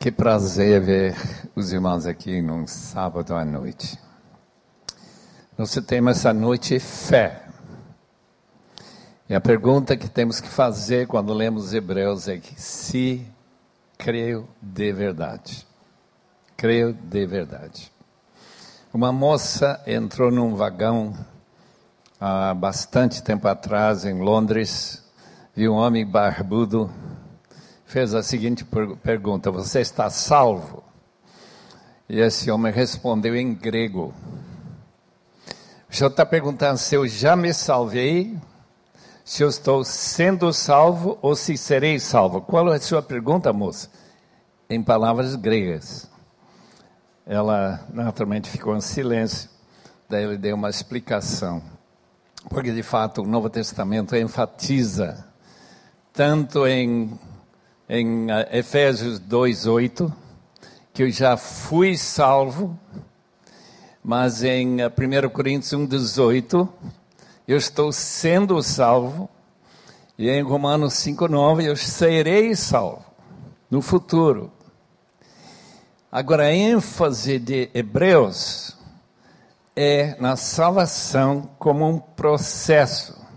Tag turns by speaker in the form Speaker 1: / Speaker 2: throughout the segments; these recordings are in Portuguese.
Speaker 1: Que prazer ver os irmãos aqui num sábado à noite. Nosso tema essa noite é fé. E a pergunta que temos que fazer quando lemos Hebreus é que se creio de verdade. Creio de verdade. Uma moça entrou num vagão há bastante tempo atrás em Londres, viu um homem barbudo fez a seguinte pergunta: Você está salvo? E esse homem respondeu em grego. O senhor está perguntando se eu já me salvei, se eu estou sendo salvo ou se serei salvo. Qual é a sua pergunta, moça? Em palavras gregas. Ela naturalmente ficou em silêncio. Daí ele deu uma explicação. Porque de fato o Novo Testamento enfatiza tanto em em eh, Efésios 2:8 que eu já fui salvo, mas em 1 eh, Coríntios 1:18 eu estou sendo salvo, e em Romanos 5:9 eu serei salvo no futuro. Agora a ênfase de Hebreus é na salvação como um processo.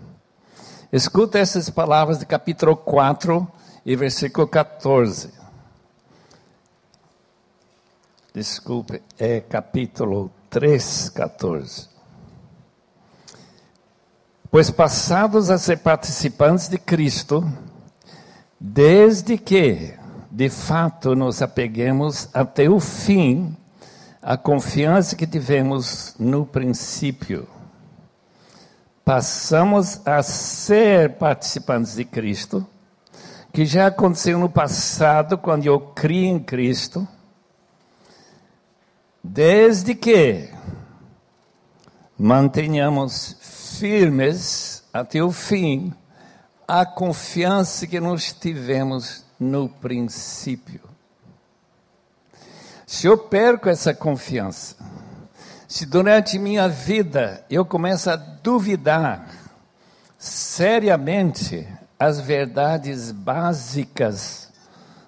Speaker 1: Escuta essas palavras do capítulo 4, e versículo 14. Desculpe, é capítulo 3, 14. Pois passados a ser participantes de Cristo, desde que, de fato, nos apeguemos até o fim, a confiança que tivemos no princípio. Passamos a ser participantes de Cristo, que já aconteceu no passado, quando eu criei em Cristo, desde que mantenhamos firmes até o fim a confiança que nós tivemos no princípio. Se eu perco essa confiança, se durante minha vida eu começo a duvidar seriamente as verdades básicas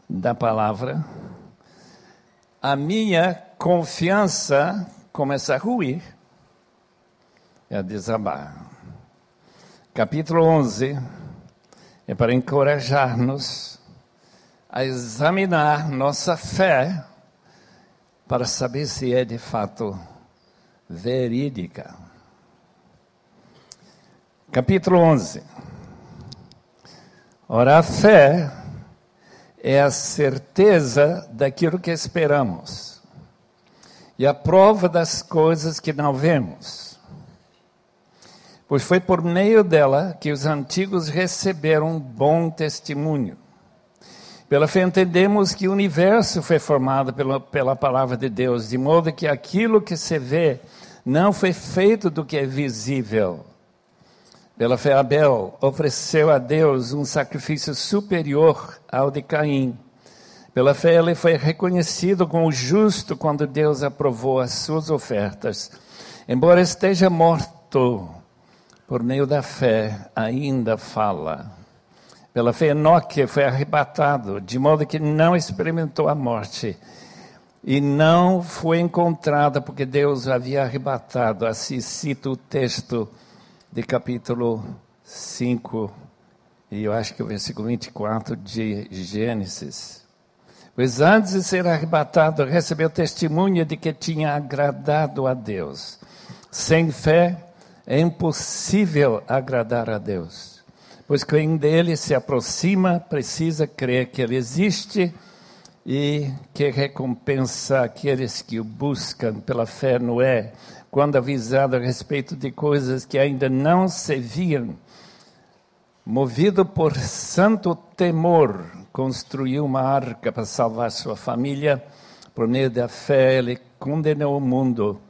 Speaker 1: da palavra, a minha confiança começa a ruir e a desabar. Capítulo 11 é para encorajar-nos a examinar nossa fé para saber se é de fato verídica. Capítulo 11. Ora, a fé é a certeza daquilo que esperamos e a prova das coisas que não vemos. Pois foi por meio dela que os antigos receberam um bom testemunho. Pela fé entendemos que o universo foi formado pela, pela palavra de Deus, de modo que aquilo que se vê não foi feito do que é visível pela fé, Abel ofereceu a Deus um sacrifício superior ao de Caim. Pela fé, ele foi reconhecido como justo quando Deus aprovou as suas ofertas. Embora esteja morto, por meio da fé, ainda fala. Pela fé, Enoque foi arrebatado, de modo que não experimentou a morte. E não foi encontrado, porque Deus havia arrebatado. Assim cita o texto de capítulo 5, e eu acho que o versículo 24 de Gênesis. Pois antes de ser arrebatado, recebeu testemunha de que tinha agradado a Deus. Sem fé é impossível agradar a Deus. Pois quem dele se aproxima precisa crer que ele existe e que recompensa aqueles que o buscam pela fé Noé quando avisado a respeito de coisas que ainda não se viam, movido por santo temor, construiu uma arca para salvar sua família. Por meio da fé, ele condenou o mundo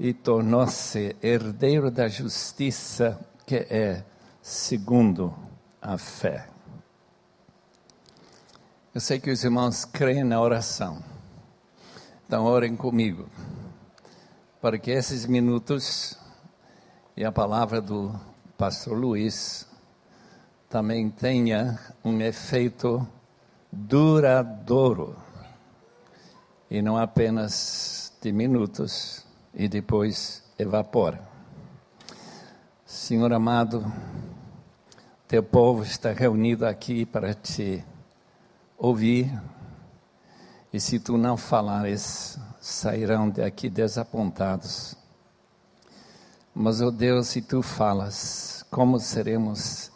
Speaker 1: e tornou-se herdeiro da justiça, que é segundo a fé. Eu sei que os irmãos creem na oração, então orem comigo para que esses minutos e a palavra do pastor Luiz também tenha um efeito duradouro e não apenas de minutos e depois evapora. Senhor amado, teu povo está reunido aqui para te ouvir, e se tu não falares, sairão daqui desapontados. Mas, ó oh Deus, se tu falas, como seremos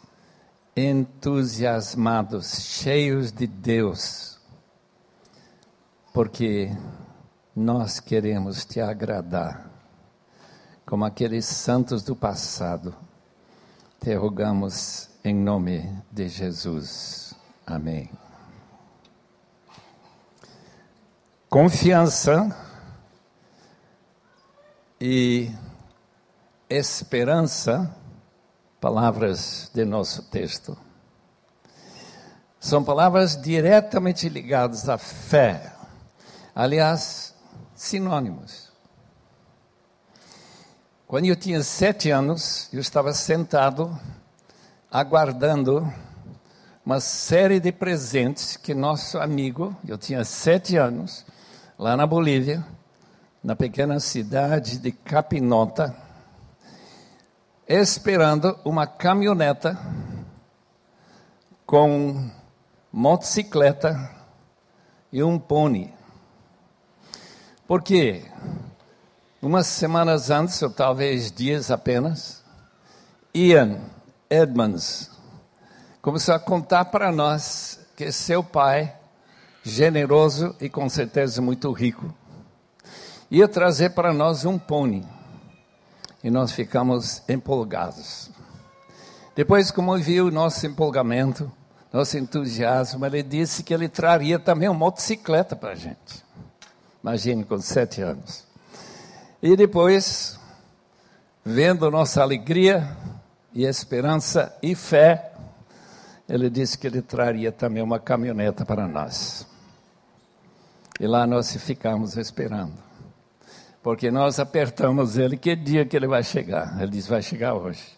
Speaker 1: entusiasmados, cheios de Deus, porque nós queremos te agradar, como aqueles santos do passado. Te rogamos em nome de Jesus. Amém. Confiança e esperança, palavras de nosso texto, são palavras diretamente ligadas à fé. Aliás, sinônimos. Quando eu tinha sete anos, eu estava sentado aguardando uma série de presentes que nosso amigo, eu tinha sete anos, lá na Bolívia, na pequena cidade de Capinota, esperando uma caminhoneta com motocicleta e um pônei. Porque umas semanas antes, ou talvez dias apenas, Ian Edmonds começou a contar para nós que seu pai, generoso e com certeza muito rico, ia trazer para nós um pônei e nós ficamos empolgados. Depois, como viu o nosso empolgamento, nosso entusiasmo, ele disse que ele traria também uma motocicleta para a gente. Imagine, com sete anos. E depois, vendo nossa alegria e esperança e fé, ele disse que ele traria também uma caminhoneta para nós. E lá nós ficamos esperando. Porque nós apertamos ele, que dia que ele vai chegar? Ele disse, vai chegar hoje.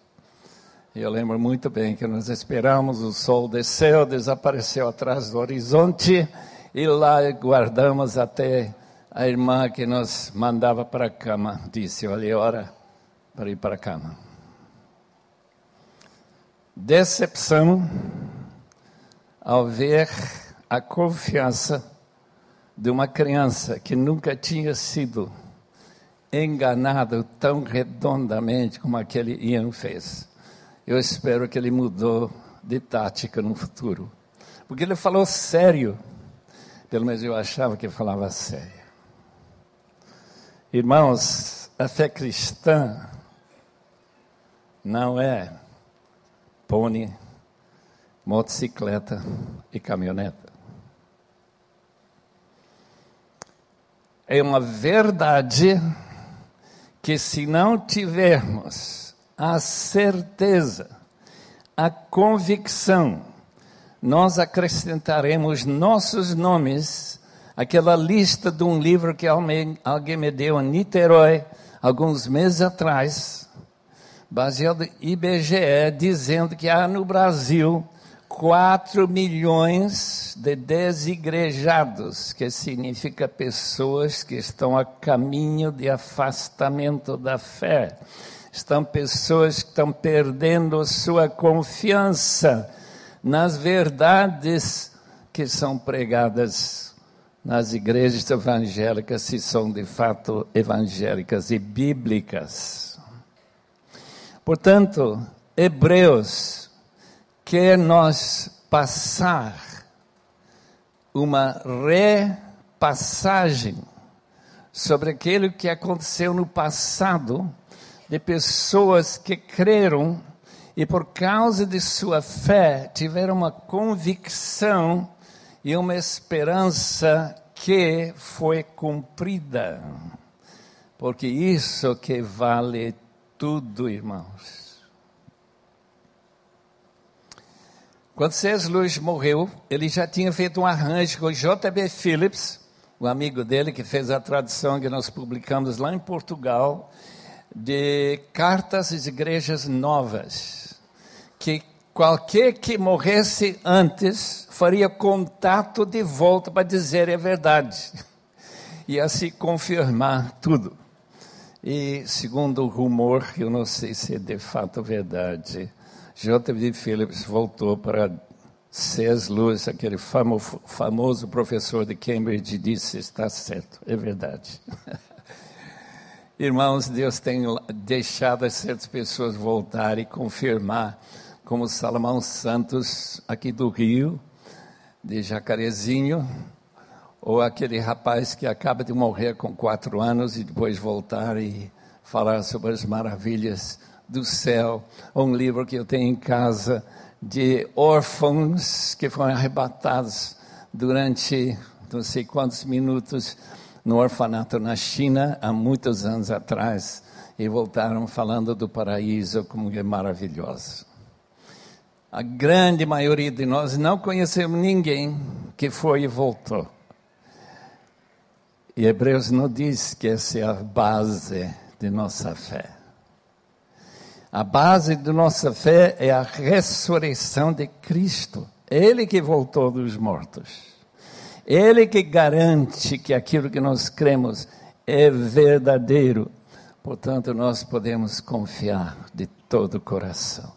Speaker 1: E eu lembro muito bem que nós esperamos, o sol desceu, desapareceu atrás do horizonte, e lá guardamos até a irmã que nos mandava para a cama disse, olha, é hora para ir para a cama. Decepção ao ver a confiança de uma criança que nunca tinha sido enganado tão redondamente como aquele Ian fez. Eu espero que ele mudou de tática no futuro. Porque ele falou sério. Pelo menos eu achava que falava sério. Irmãos, a fé cristã não é pônei, motocicleta e caminhoneta. É uma verdade que se não tivermos a certeza, a convicção, nós acrescentaremos nossos nomes àquela lista de um livro que alguém, me deu em Niterói alguns meses atrás, baseado em IBGE, dizendo que há no Brasil 4 milhões de desigrejados, que significa pessoas que estão a caminho de afastamento da fé. Estão pessoas que estão perdendo sua confiança nas verdades que são pregadas nas igrejas evangélicas, se são de fato evangélicas e bíblicas. Portanto, Hebreus quer nós passar uma repassagem sobre aquilo que aconteceu no passado de pessoas que creram e por causa de sua fé tiveram uma convicção e uma esperança que foi cumprida. Porque isso que vale tudo, irmãos. Quando C.S. Lewis morreu, ele já tinha feito um arranjo com J.B. Phillips, o amigo dele que fez a tradução que nós publicamos lá em Portugal, de cartas às igrejas novas, que qualquer que morresse antes faria contato de volta para dizer a verdade. e assim confirmar tudo. E, segundo o rumor, eu não sei se é de fato verdade, J.B. Phillips voltou para C.S. Lewis, aquele famo, famoso professor de Cambridge, disse: está certo, é verdade. Irmãos, Deus tem deixado certas pessoas voltar e confirmar, como Salomão Santos, aqui do Rio, de Jacarezinho, ou aquele rapaz que acaba de morrer com quatro anos e depois voltar e falar sobre as maravilhas do céu. Ou um livro que eu tenho em casa de órfãos que foram arrebatados durante não sei quantos minutos no orfanato na China há muitos anos atrás e voltaram falando do paraíso como é maravilhoso. A grande maioria de nós não conhecemos ninguém que foi e voltou. E Hebreus não diz que essa é a base de nossa fé. A base de nossa fé é a ressurreição de Cristo. Ele que voltou dos mortos. Ele que garante que aquilo que nós cremos é verdadeiro. Portanto, nós podemos confiar de todo o coração.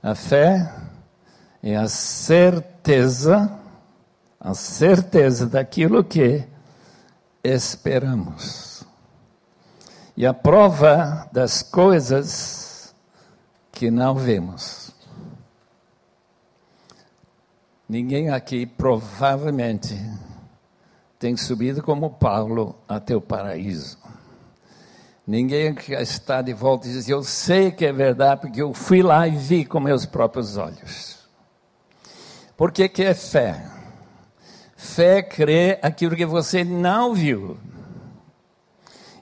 Speaker 1: A fé é a certeza, a certeza daquilo que esperamos. E a prova das coisas que não vemos. Ninguém aqui provavelmente tem subido como Paulo até o paraíso. Ninguém que está de volta diz: Eu sei que é verdade, porque eu fui lá e vi com meus próprios olhos. Por que, que é fé? Fé crer aquilo que você não viu,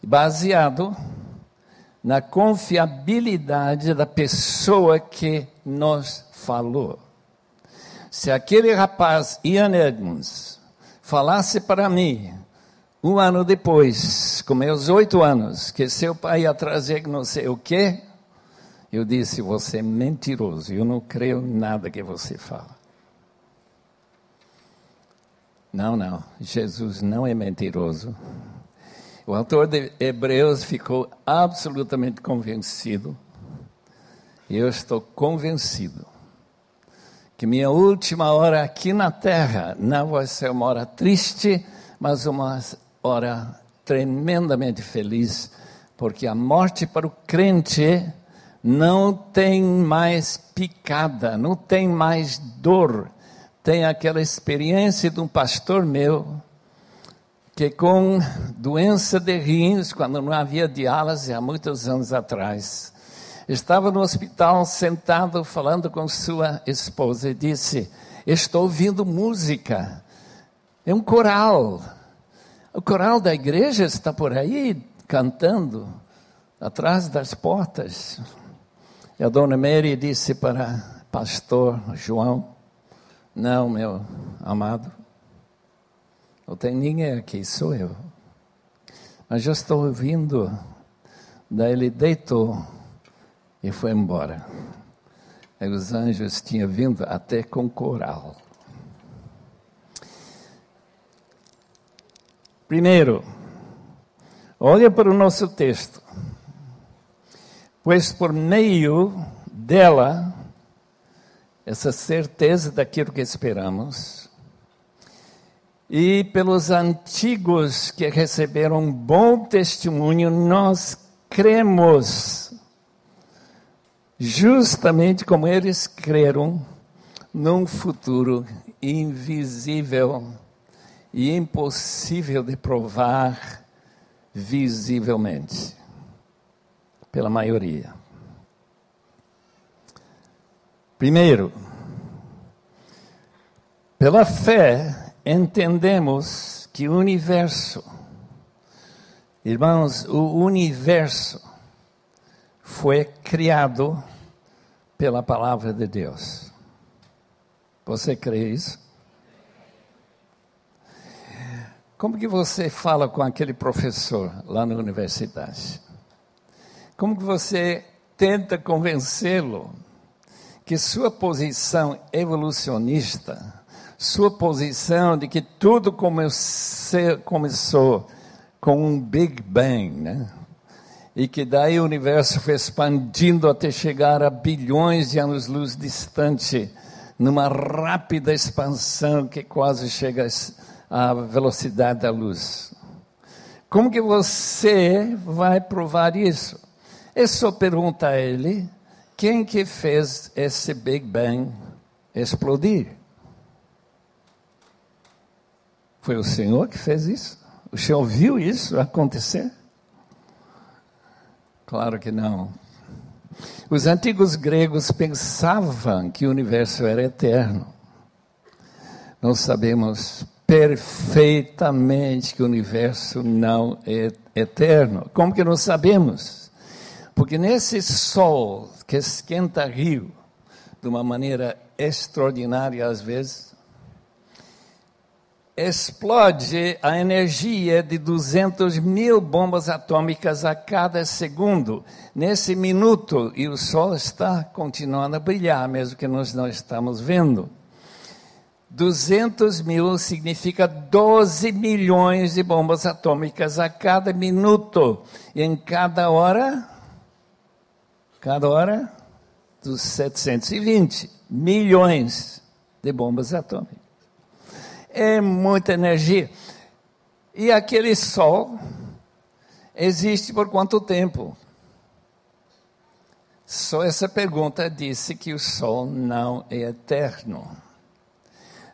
Speaker 1: baseado na confiabilidade da pessoa que nos falou. Se aquele rapaz, Ian Edmonds, falasse para mim, um ano depois, com meus oito anos, que seu pai ia trazer não sei o quê, eu disse: Você é mentiroso, eu não creio nada que você fala. Não, não, Jesus não é mentiroso. O autor de Hebreus ficou absolutamente convencido, e eu estou convencido que minha última hora aqui na terra não vai ser uma hora triste, mas uma hora tremendamente feliz, porque a morte para o crente não tem mais picada, não tem mais dor. Tem aquela experiência de um pastor meu, que com doença de rins, quando não havia diálise há muitos anos atrás, estava no hospital sentado falando com sua esposa e disse: Estou ouvindo música. É um coral. O coral da igreja está por aí cantando atrás das portas. E a dona Mary disse para pastor João: Não, meu amado, não tem ninguém aqui, sou eu. Mas eu estou ouvindo. Daí ele deitou e foi embora. Aí os anjos tinham vindo até com coral. Primeiro, olha para o nosso texto. Pois por meio dela, essa certeza daquilo que esperamos, e pelos antigos que receberam bom testemunho, nós cremos justamente como eles creram num futuro invisível e impossível de provar visivelmente, pela maioria. Primeiro, pela fé, entendemos que o universo, irmãos, o universo foi criado pela palavra de Deus. Você crê isso? Como que você fala com aquele professor lá na universidade? Como que você tenta convencê-lo que sua posição evolucionista, sua posição de que tudo começou com um Big Bang, né? E que daí o universo foi expandindo até chegar a bilhões de anos-luz distante, numa rápida expansão que quase chega à velocidade da luz. Como que você vai provar isso? É só perguntar a ele quem que fez esse Big Bang explodir. Foi o Senhor que fez isso? O Senhor viu isso acontecer? Claro que não. Os antigos gregos pensavam que o universo era eterno. Nós sabemos perfeitamente que o universo não é eterno. Como que nós sabemos? Porque nesse sol que esquenta rio de uma maneira extraordinária às vezes, explode a energia de 200 mil bombas atômicas a cada segundo, nesse minuto, e o Sol está continuando a brilhar, mesmo que nós não estamos vendo. 200 mil significa 12 milhões de bombas atômicas a cada minuto. E em cada hora, cada hora, dos 720 milhões de bombas atômicas. É muita energia. E aquele sol existe por quanto tempo? Só essa pergunta disse que o sol não é eterno.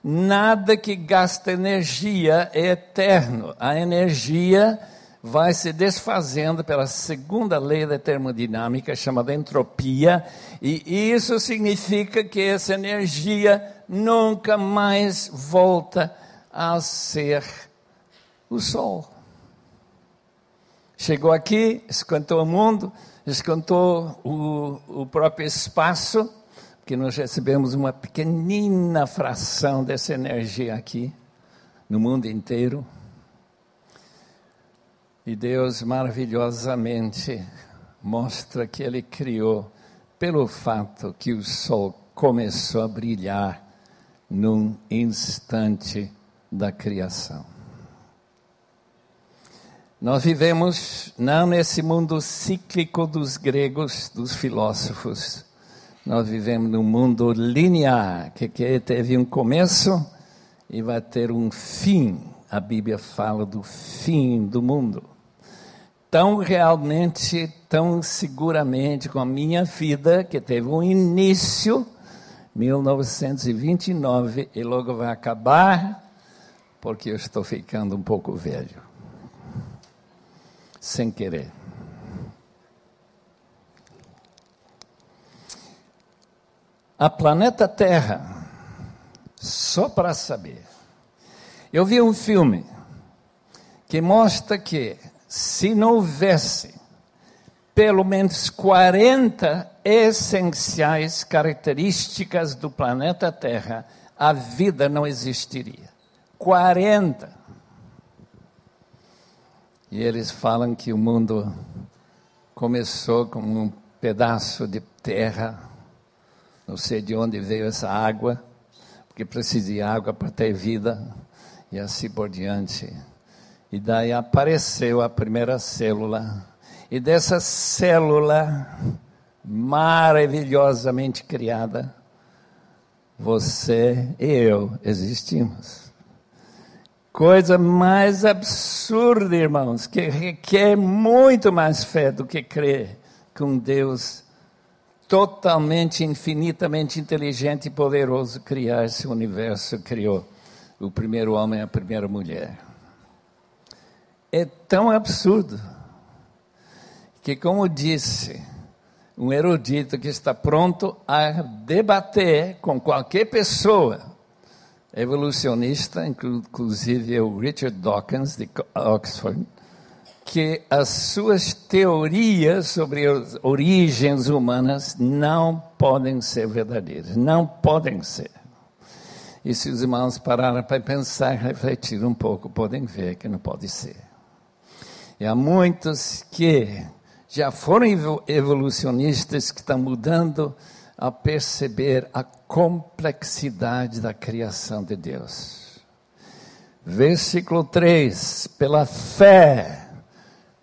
Speaker 1: Nada que gasta energia é eterno. A energia vai se desfazendo pela segunda lei da termodinâmica, chamada entropia, e isso significa que essa energia nunca mais volta a ser o sol. Chegou aqui, escantou o mundo, escantou o, o próprio espaço, que nós recebemos uma pequenina fração dessa energia aqui, no mundo inteiro. E Deus maravilhosamente mostra que Ele criou pelo fato que o sol começou a brilhar num instante da criação. Nós vivemos não nesse mundo cíclico dos gregos, dos filósofos. Nós vivemos num mundo linear, que, que teve um começo e vai ter um fim. A Bíblia fala do fim do mundo. Tão realmente, tão seguramente com a minha vida, que teve um início 1929 e logo vai acabar, porque eu estou ficando um pouco velho. Sem querer. A planeta Terra, só para saber. Eu vi um filme que mostra que se não houvesse pelo menos 40 essenciais características do planeta Terra, a vida não existiria. 40. E eles falam que o mundo começou como um pedaço de terra, não sei de onde veio essa água, porque precisa de água para ter vida, e assim por diante. E daí apareceu a primeira célula e dessa célula maravilhosamente criada, você e eu existimos. Coisa mais absurda, irmãos, que requer muito mais fé do que crer que um Deus totalmente, infinitamente inteligente e poderoso criar esse universo, criou o primeiro homem e a primeira mulher. É tão absurdo que, como disse um erudito que está pronto a debater com qualquer pessoa, evolucionista, inclusive o Richard Dawkins, de Oxford, que as suas teorias sobre as origens humanas não podem ser verdadeiras, não podem ser. E se os irmãos pararam para pensar, refletir um pouco, podem ver que não pode ser. E há muitos que já foram evolucionistas que estão mudando a perceber a complexidade da criação de Deus. Versículo 3: pela fé,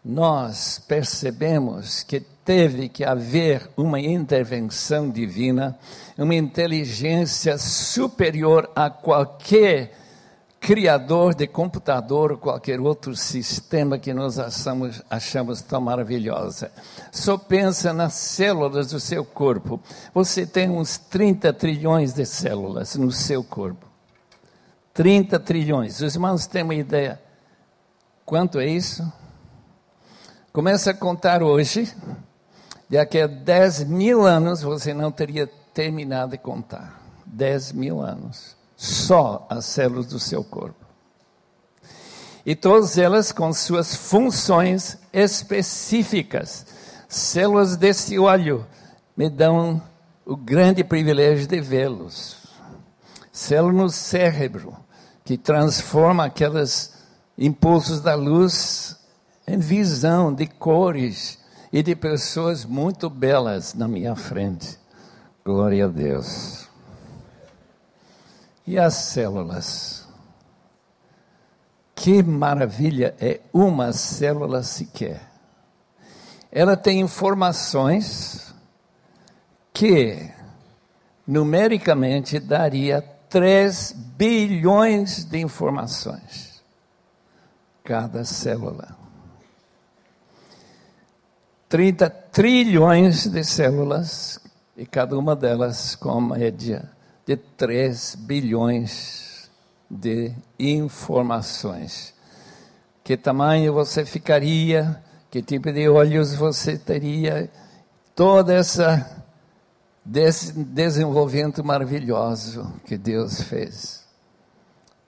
Speaker 1: nós percebemos que teve que haver uma intervenção divina, uma inteligência superior a qualquer criador de computador ou qualquer outro sistema que nós achamos, achamos tão maravilhosa. Só pensa nas células do seu corpo. Você tem uns 30 trilhões de células no seu corpo. 30 trilhões. Os irmãos têm uma ideia. Quanto é isso? Começa a contar hoje. Daqui a 10 mil anos você não teria terminado de contar. 10 mil anos só as células do seu corpo. E todas elas com suas funções específicas. Células desse olho me dão o grande privilégio de vê-los. Células no cérebro, que transforma aqueles impulsos da luz em visão de cores e de pessoas muito belas na minha frente. Glória a Deus. E as células? Que maravilha é uma célula sequer. Ela tem informações que numericamente daria 3 bilhões de informações. Cada célula. 30 trilhões de células e cada uma delas com média de 3 bilhões de informações. Que tamanho você ficaria? Que tipo de olhos você teria? Toda essa desse desenvolvimento maravilhoso que Deus fez.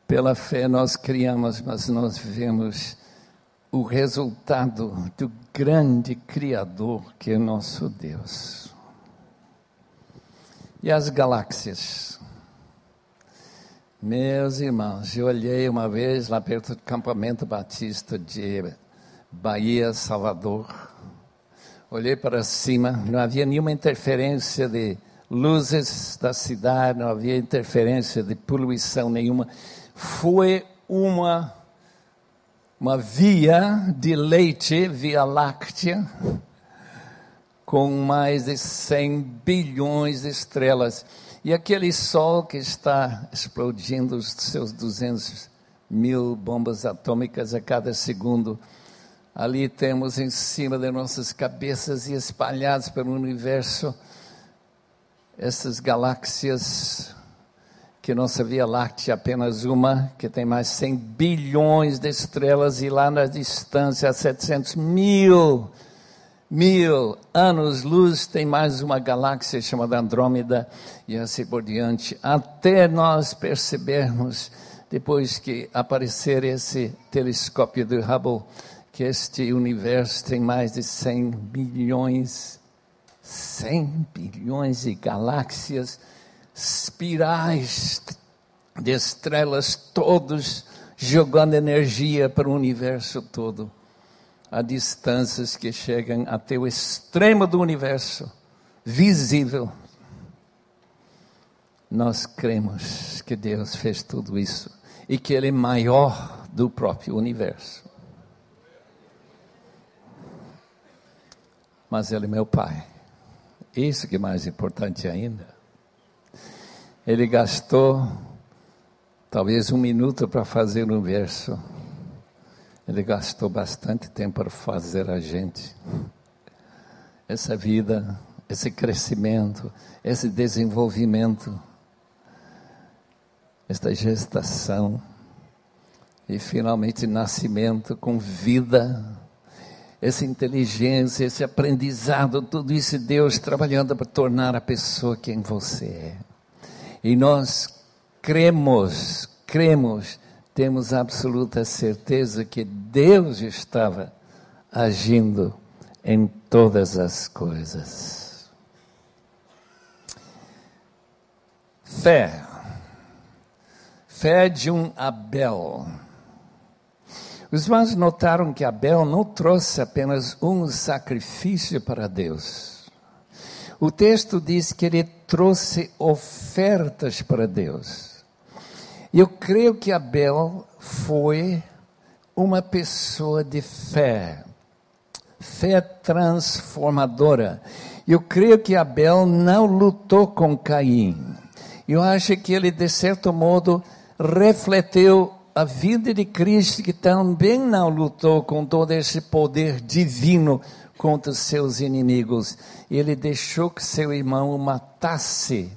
Speaker 1: Pela fé nós criamos, mas nós vemos o resultado do grande Criador que é nosso Deus. E as galáxias? Meus irmãos, eu olhei uma vez lá perto do campamento batista de Bahia, Salvador. Olhei para cima, não havia nenhuma interferência de luzes da cidade, não havia interferência de poluição nenhuma. Foi uma uma via de leite, via láctea, com mais de 100 bilhões de estrelas. E aquele sol que está explodindo os seus 200 mil bombas atômicas a cada segundo. Ali temos em cima de nossas cabeças e espalhados pelo universo essas galáxias que nossa Via Láctea é apenas uma, que tem mais 100 bilhões de estrelas e lá na distância, a 700 mil mil anos-luz tem mais uma galáxia chamada Andrômeda e assim por diante, até nós percebermos, depois que aparecer esse telescópio do Hubble, que este universo tem mais de 100 bilhões, 100 bilhões de galáxias, espirais de estrelas, todos jogando energia para o universo todo a distâncias que chegam até o extremo do universo, visível. Nós cremos que Deus fez tudo isso e que Ele é maior do próprio universo. Mas Ele é meu Pai. Isso que é mais importante ainda. Ele gastou talvez um minuto para fazer um verso ele gastou bastante tempo para fazer a gente. Essa vida, esse crescimento, esse desenvolvimento, esta gestação e finalmente nascimento com vida, essa inteligência, esse aprendizado, tudo isso Deus trabalhando para tornar a pessoa quem você é. E nós cremos, cremos temos absoluta certeza que Deus estava agindo em todas as coisas. Fé. Fé de um Abel. Os irmãos notaram que Abel não trouxe apenas um sacrifício para Deus. O texto diz que ele trouxe ofertas para Deus. Eu creio que Abel foi uma pessoa de fé, fé transformadora. Eu creio que Abel não lutou com Caim. Eu acho que ele, de certo modo, refletiu a vida de Cristo, que também não lutou com todo esse poder divino contra seus inimigos. Ele deixou que seu irmão o matasse.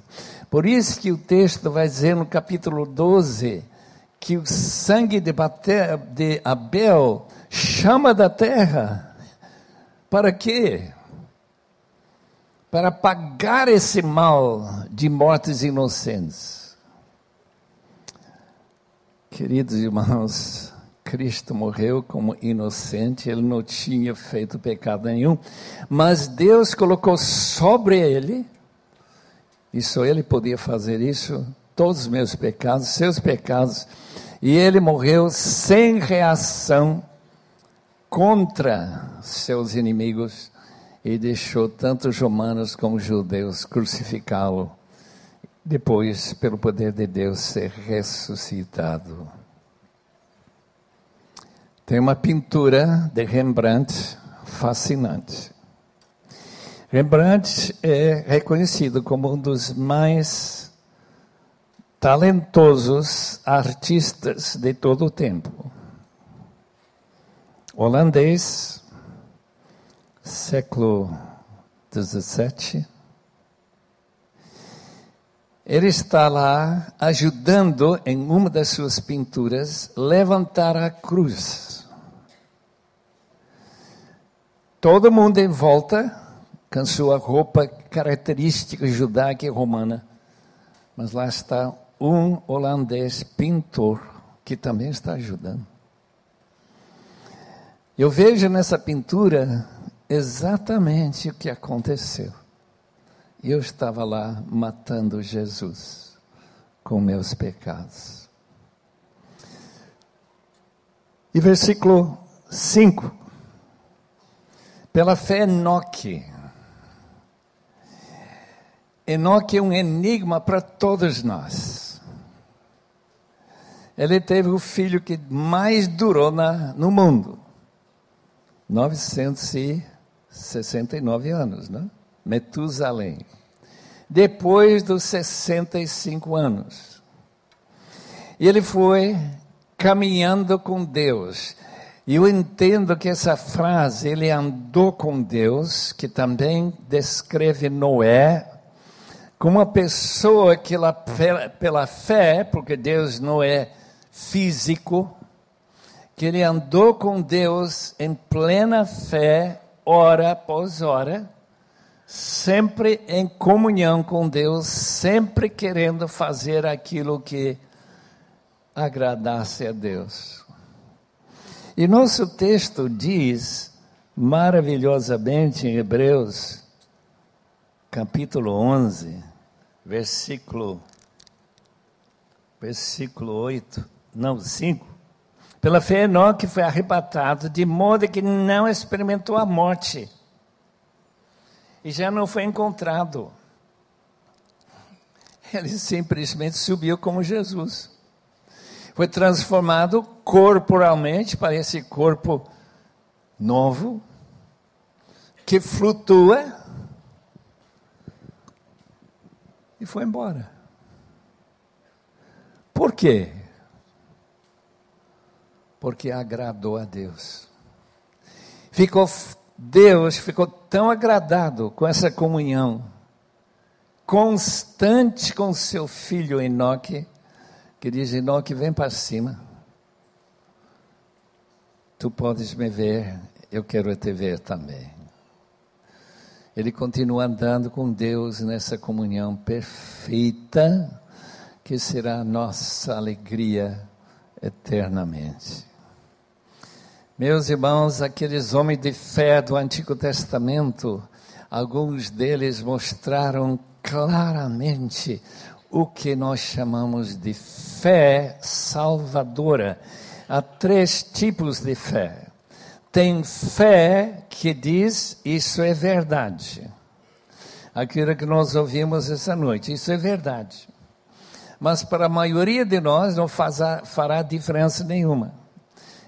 Speaker 1: Por isso que o texto vai dizer no capítulo 12 que o sangue de, de Abel chama da terra. Para quê? Para pagar esse mal de mortes inocentes. Queridos irmãos, Cristo morreu como inocente, ele não tinha feito pecado nenhum, mas Deus colocou sobre ele, e só ele podia fazer isso, todos os meus pecados, seus pecados, e ele morreu sem reação contra seus inimigos e deixou tanto os romanos como os judeus crucificá-lo. Depois, pelo poder de Deus, ser ressuscitado. Tem uma pintura de Rembrandt fascinante. Rembrandt é reconhecido como um dos mais talentosos artistas de todo o tempo. Holandês, século XVII. Ele está lá ajudando, em uma das suas pinturas, levantar a cruz Todo mundo em volta com sua roupa característica judaica e romana. Mas lá está um holandês pintor que também está ajudando. Eu vejo nessa pintura exatamente o que aconteceu. Eu estava lá matando Jesus com meus pecados. E versículo 5 pela fé, Enoque. Enoque é um enigma para todos nós. Ele teve o filho que mais durou na, no mundo. 969 anos, né? Metusalém. Depois dos 65 anos. E ele foi caminhando com Deus. E eu entendo que essa frase, ele andou com Deus, que também descreve Noé, como uma pessoa que ela, pela fé, porque Deus não é físico, que ele andou com Deus em plena fé, hora após hora, sempre em comunhão com Deus, sempre querendo fazer aquilo que agradasse a Deus. E nosso texto diz maravilhosamente em Hebreus, capítulo 11, versículo, versículo 8, não, 5. Pela fé, Enoque foi arrebatado de modo que não experimentou a morte e já não foi encontrado. Ele simplesmente subiu como Jesus foi transformado corporalmente para esse corpo novo, que flutua, e foi embora. Por quê? Porque agradou a Deus. Ficou Deus ficou tão agradado com essa comunhão constante com seu filho Enoque, que diz: Enoque, vem para cima. Tu podes me ver, eu quero te ver também. Ele continua andando com Deus nessa comunhão perfeita, que será a nossa alegria eternamente. Meus irmãos, aqueles homens de fé do Antigo Testamento, alguns deles mostraram claramente o que nós chamamos de fé salvadora. Há três tipos de fé. Tem fé que diz isso é verdade. aquilo que nós ouvimos essa noite. Isso é verdade. Mas para a maioria de nós não faz, fará diferença nenhuma.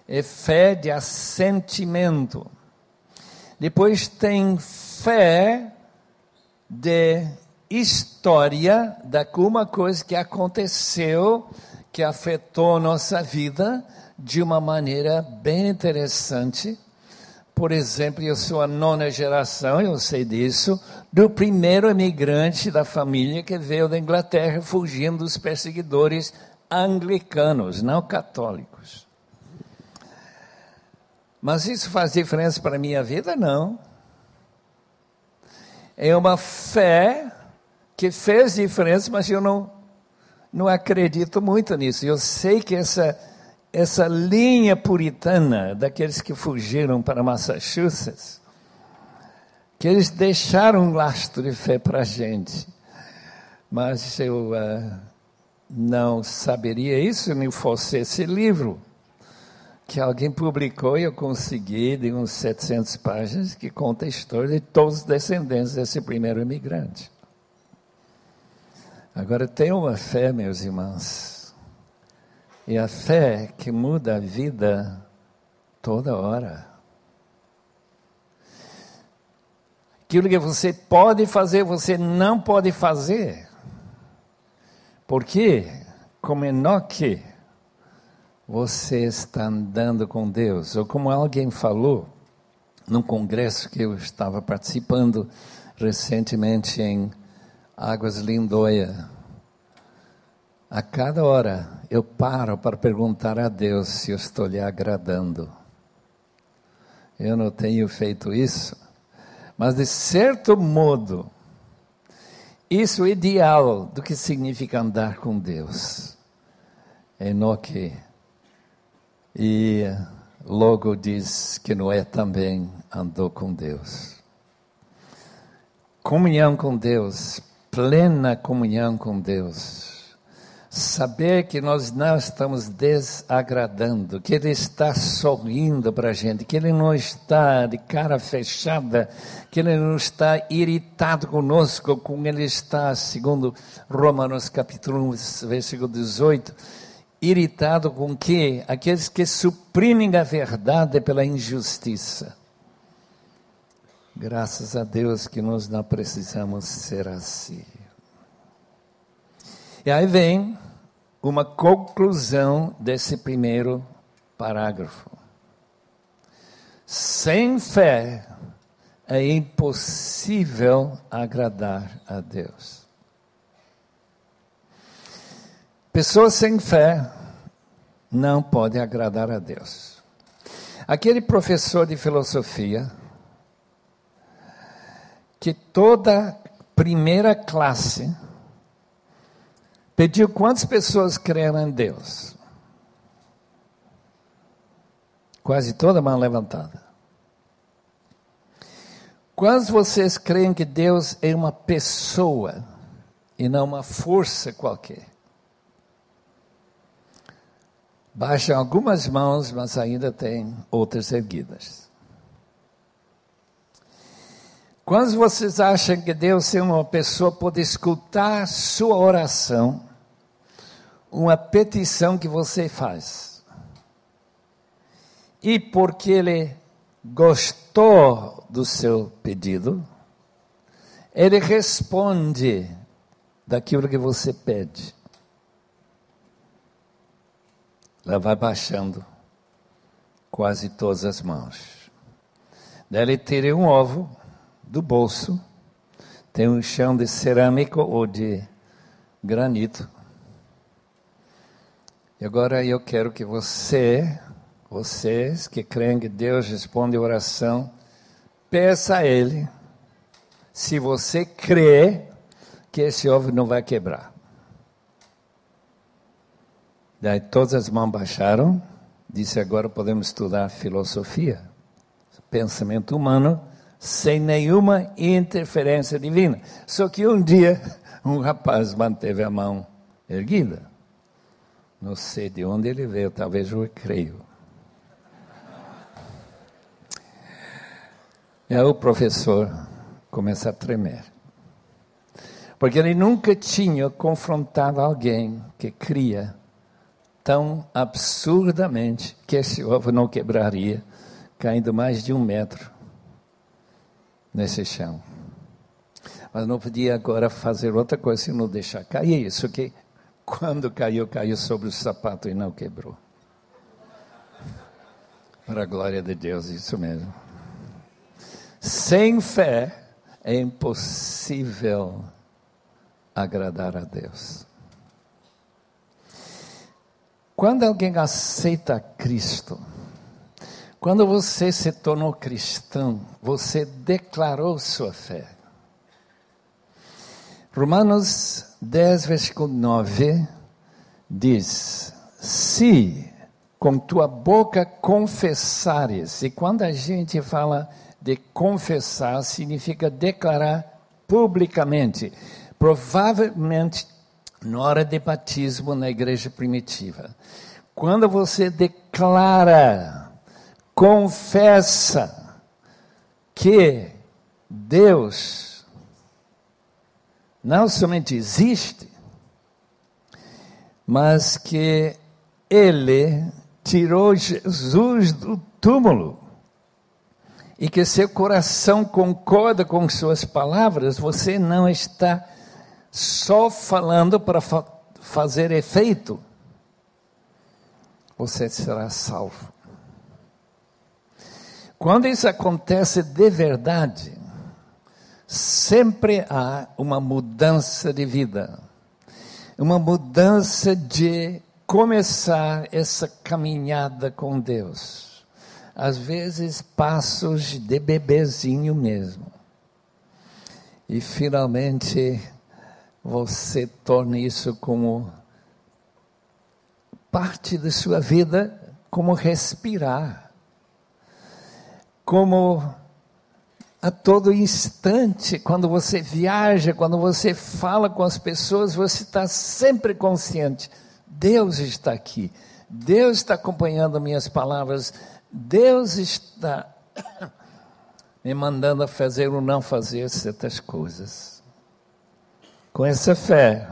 Speaker 1: É fé de assentimento. Depois tem fé de história de alguma coisa que aconteceu, que afetou nossa vida de uma maneira bem interessante. Por exemplo, eu sou a nona geração, eu sei disso, do primeiro imigrante da família que veio da Inglaterra fugindo dos perseguidores anglicanos, não católicos. Mas isso faz diferença para a minha vida? Não. É uma fé que fez diferença, mas eu não, não acredito muito nisso. Eu sei que essa, essa linha puritana daqueles que fugiram para Massachusetts, que eles deixaram um lastro de fé para a gente. Mas eu uh, não saberia isso não fosse esse livro que alguém publicou e eu consegui, de uns 700 páginas, que conta a história de todos os descendentes desse primeiro imigrante. Agora, tem uma fé, meus irmãos, e a fé que muda a vida toda hora. Aquilo que você pode fazer, você não pode fazer. Por quê? Como Enoque, você está andando com Deus. Ou como alguém falou num congresso que eu estava participando recentemente em Águas Lindóia. A cada hora eu paro para perguntar a Deus se eu estou lhe agradando. Eu não tenho feito isso, mas de certo modo, isso é ideal do que significa andar com Deus. Enoque e logo diz que Noé também andou com Deus. Comunhão com Deus, plena comunhão com Deus. Saber que nós não estamos desagradando, que Ele está sorrindo para a gente, que Ele não está de cara fechada, que Ele não está irritado conosco, como Ele está, segundo Romanos capítulo 1, versículo 18 irritado com que aqueles que suprimem a verdade pela injustiça. Graças a Deus que nós não precisamos ser assim. E aí vem uma conclusão desse primeiro parágrafo. Sem fé é impossível agradar a Deus. Pessoas sem fé não podem agradar a Deus. Aquele professor de filosofia que toda primeira classe pediu quantas pessoas creram em Deus. Quase toda mão levantada. Quantos vocês creem que Deus é uma pessoa e não uma força qualquer? Baixam algumas mãos, mas ainda tem outras erguidas. Quando vocês acham que Deus é uma pessoa pode escutar sua oração, uma petição que você faz, e porque Ele gostou do seu pedido, Ele responde daquilo que você pede. Ela vai baixando quase todas as mãos. Deve ter um ovo do bolso, tem um chão de cerâmica ou de granito. E agora eu quero que você, vocês que creem que Deus responde oração, peça a Ele se você crê que esse ovo não vai quebrar. Daí todas as mãos baixaram, disse agora podemos estudar filosofia, pensamento humano, sem nenhuma interferência divina. Só que um dia um rapaz manteve a mão erguida. Não sei de onde ele veio, talvez eu creio. E aí o professor começa a tremer. Porque ele nunca tinha confrontado alguém que cria tão absurdamente que esse ovo não quebraria, caindo mais de um metro nesse chão. Mas não podia agora fazer outra coisa se não deixar cair isso, que quando caiu, caiu sobre o sapato e não quebrou. Para a glória de Deus, isso mesmo. Sem fé é impossível agradar a Deus. Quando alguém aceita Cristo, quando você se tornou cristão, você declarou sua fé. Romanos 10, versículo 9 diz: Se com tua boca confessares, e quando a gente fala de confessar, significa declarar publicamente. Provavelmente na hora de batismo na igreja primitiva. Quando você declara, confessa que Deus não somente existe, mas que ele tirou Jesus do túmulo e que seu coração concorda com suas palavras, você não está só falando para fa fazer efeito, você será salvo. Quando isso acontece de verdade, sempre há uma mudança de vida, uma mudança de começar essa caminhada com Deus. Às vezes, passos de bebezinho mesmo. E finalmente, você torna isso como parte da sua vida, como respirar, como a todo instante, quando você viaja, quando você fala com as pessoas, você está sempre consciente: Deus está aqui, Deus está acompanhando minhas palavras, Deus está me mandando fazer ou não fazer certas coisas. Com essa fé,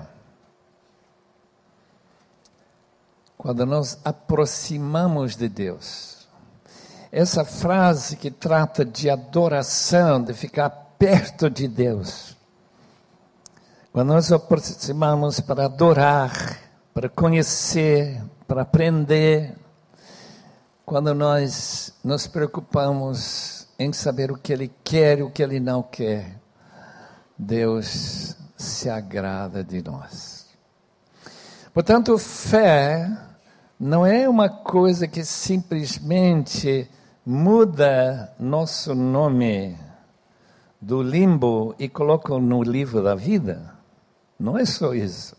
Speaker 1: quando nós aproximamos de Deus, essa frase que trata de adoração, de ficar perto de Deus. Quando nós aproximamos para adorar, para conhecer, para aprender, quando nós nos preocupamos em saber o que Ele quer e o que Ele não quer, Deus se agrada de nós. Portanto, fé não é uma coisa que simplesmente muda nosso nome do limbo e coloca no livro da vida. Não é só isso.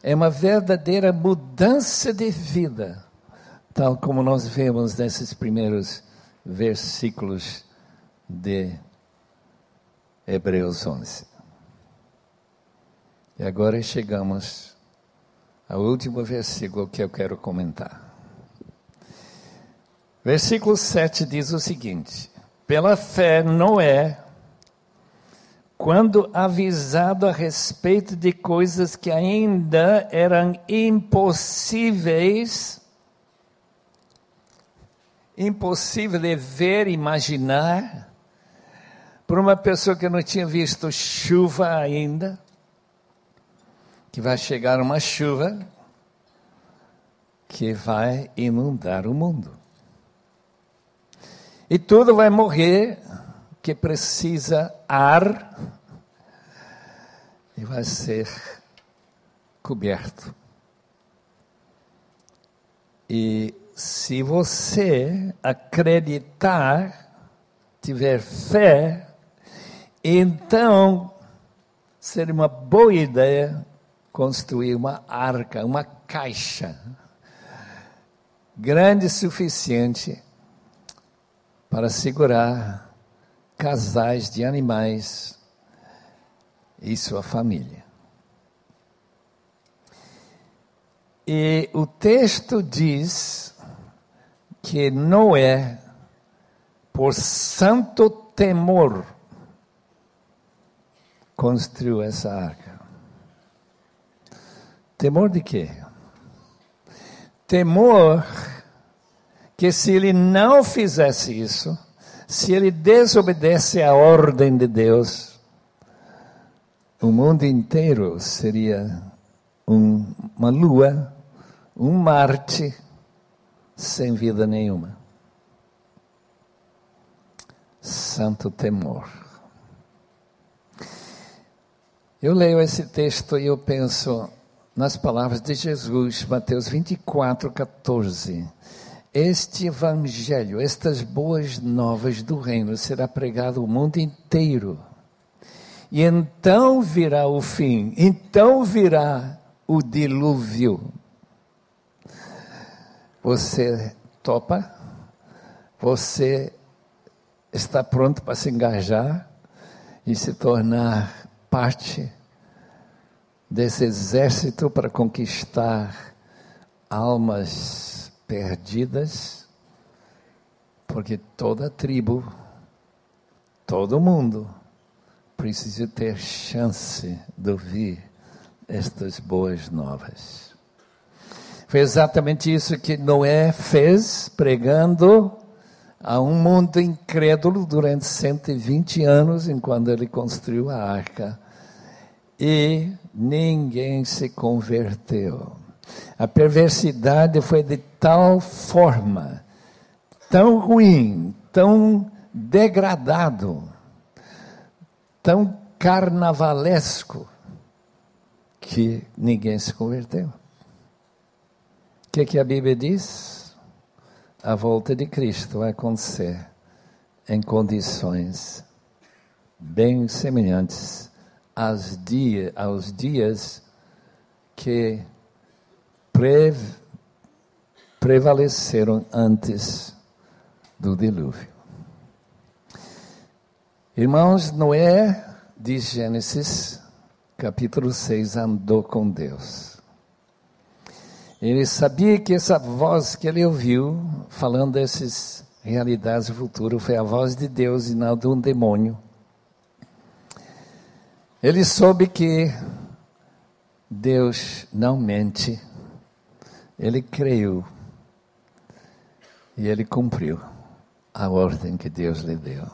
Speaker 1: É uma verdadeira mudança de vida, tal como nós vemos nesses primeiros versículos de Hebreus 11. E agora chegamos ao último versículo que eu quero comentar. Versículo 7 diz o seguinte: Pela fé, Noé, quando avisado a respeito de coisas que ainda eram impossíveis, impossível de ver, imaginar, por uma pessoa que não tinha visto chuva ainda, que vai chegar uma chuva que vai inundar o mundo. E tudo vai morrer que precisa ar e vai ser coberto. E se você acreditar, tiver fé, então seria uma boa ideia construir uma arca, uma caixa grande o suficiente para segurar casais de animais e sua família. E o texto diz que Noé, por santo temor, construiu essa arca? Temor de quê? Temor que se ele não fizesse isso, se ele desobedece à ordem de Deus, o mundo inteiro seria um, uma lua, um Marte sem vida nenhuma. Santo temor. Eu leio esse texto e eu penso nas palavras de Jesus, Mateus 24, 14. Este evangelho, estas boas novas do reino será pregado o mundo inteiro. E então virá o fim, então virá o dilúvio. Você topa? Você está pronto para se engajar e se tornar parte desse exército para conquistar almas perdidas? Porque toda tribo, todo mundo precisa ter chance de ouvir estas boas novas. Foi exatamente isso que Noé fez, pregando a um mundo incrédulo durante 120 anos, enquanto ele construiu a arca. E ninguém se converteu. A perversidade foi de tal forma, tão ruim, tão degradado, tão carnavalesco, que ninguém se converteu. O que, que a Bíblia diz? A volta de Cristo vai acontecer em condições bem semelhantes aos dias que pre, prevaleceram antes do dilúvio. Irmãos, Noé, diz Gênesis, capítulo 6, andou com Deus. Ele sabia que essa voz que ele ouviu, falando dessas realidades futuras, foi a voz de Deus e não de um demônio. Ele soube que Deus não mente. Ele creu. E ele cumpriu a ordem que Deus lhe deu.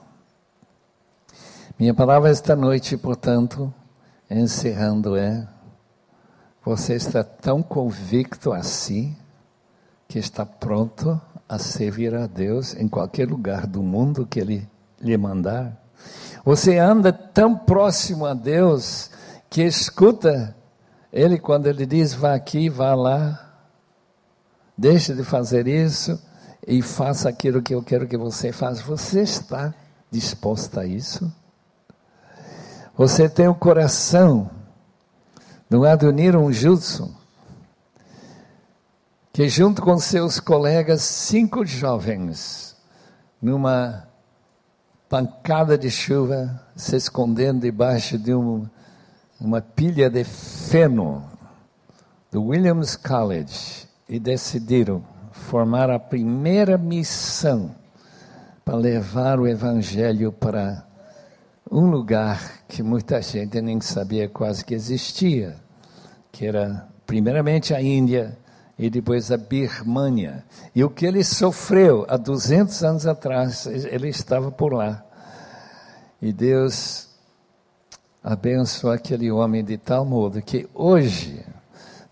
Speaker 1: Minha palavra esta noite, portanto, encerrando é você está tão convicto assim que está pronto a servir a Deus em qualquer lugar do mundo que Ele lhe mandar? Você anda tão próximo a Deus que escuta Ele quando Ele diz: vá aqui, vá lá, deixe de fazer isso e faça aquilo que eu quero que você faça. Você está disposto a isso? Você tem o um coração do Adoniram Jutsu, que junto com seus colegas, cinco jovens, numa pancada de chuva, se escondendo debaixo de um, uma pilha de feno do Williams College e decidiram formar a primeira missão para levar o evangelho para um lugar que muita gente nem sabia quase que existia, que era primeiramente a Índia e depois a Birmânia. E o que ele sofreu há 200 anos atrás, ele estava por lá. E Deus abençoou aquele homem de tal modo que hoje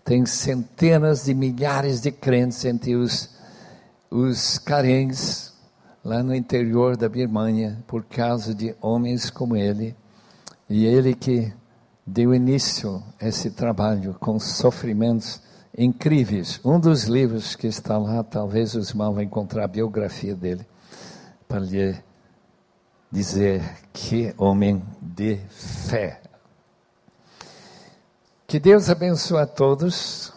Speaker 1: tem centenas de milhares de crentes entre os, os carentes lá no interior da Birmania por causa de homens como ele. E ele que deu início a esse trabalho com sofrimentos incríveis. Um dos livros que está lá, talvez os irmãos vão encontrar a biografia dele, para lhe dizer que homem de fé. Que Deus abençoe a todos.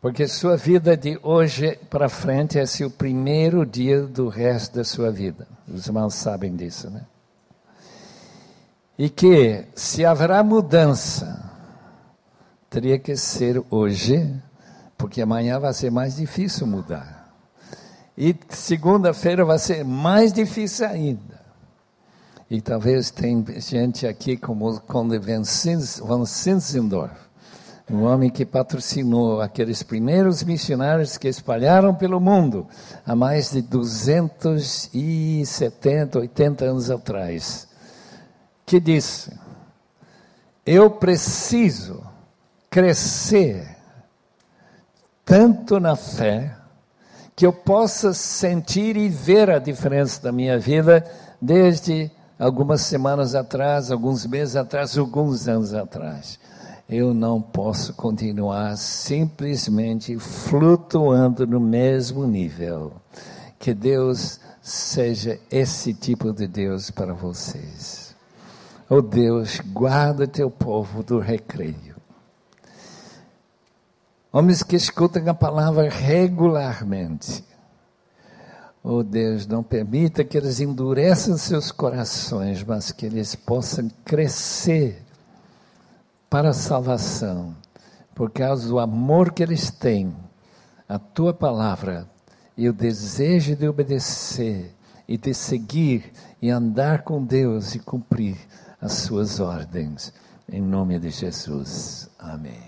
Speaker 1: Porque sua vida de hoje para frente é seu primeiro dia do resto da sua vida. Os irmãos sabem disso, né? E que se haverá mudança, teria que ser hoje, porque amanhã vai ser mais difícil mudar. E segunda-feira vai ser mais difícil ainda. E talvez tem gente aqui como Conde von Zinzendorf, um homem que patrocinou aqueles primeiros missionários que espalharam pelo mundo há mais de 270, 80 anos atrás, que disse: Eu preciso crescer tanto na fé que eu possa sentir e ver a diferença da minha vida desde algumas semanas atrás, alguns meses atrás, alguns anos atrás. Eu não posso continuar simplesmente flutuando no mesmo nível. Que Deus seja esse tipo de Deus para vocês. Oh Deus, guarda teu povo do recreio. Homens que escutam a palavra regularmente Oh Deus, não permita que eles endureçam seus corações, mas que eles possam crescer para a salvação, por causa do amor que eles têm, a tua palavra e o desejo de obedecer e de seguir e andar com Deus e cumprir as suas ordens. Em nome de Jesus. Amém.